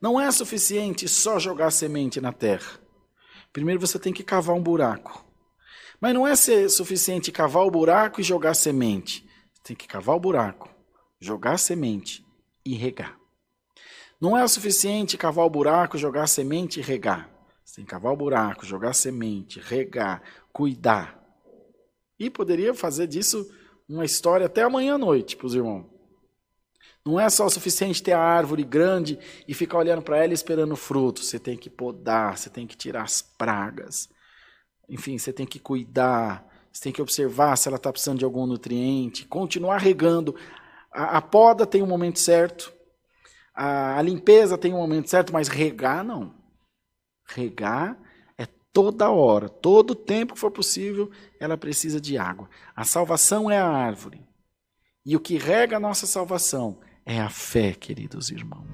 Não é suficiente só jogar semente na terra. Primeiro você tem que cavar um buraco. Mas não é suficiente cavar o buraco e jogar semente. Você tem que cavar o buraco, jogar semente e regar. Não é suficiente cavar o buraco, jogar semente e regar. Você tem que cavar o buraco, jogar semente, regar, cuidar. E poderia fazer disso uma história até amanhã à noite para os irmãos. Não é só o suficiente ter a árvore grande e ficar olhando para ela esperando fruto. Você tem que podar, você tem que tirar as pragas. Enfim, você tem que cuidar, você tem que observar se ela está precisando de algum nutriente, continuar regando. A, a poda tem um momento certo, a, a limpeza tem um momento certo, mas regar não. Regar é toda hora, todo tempo que for possível, ela precisa de água. A salvação é a árvore. E o que rega a nossa salvação é a fé, queridos irmãos.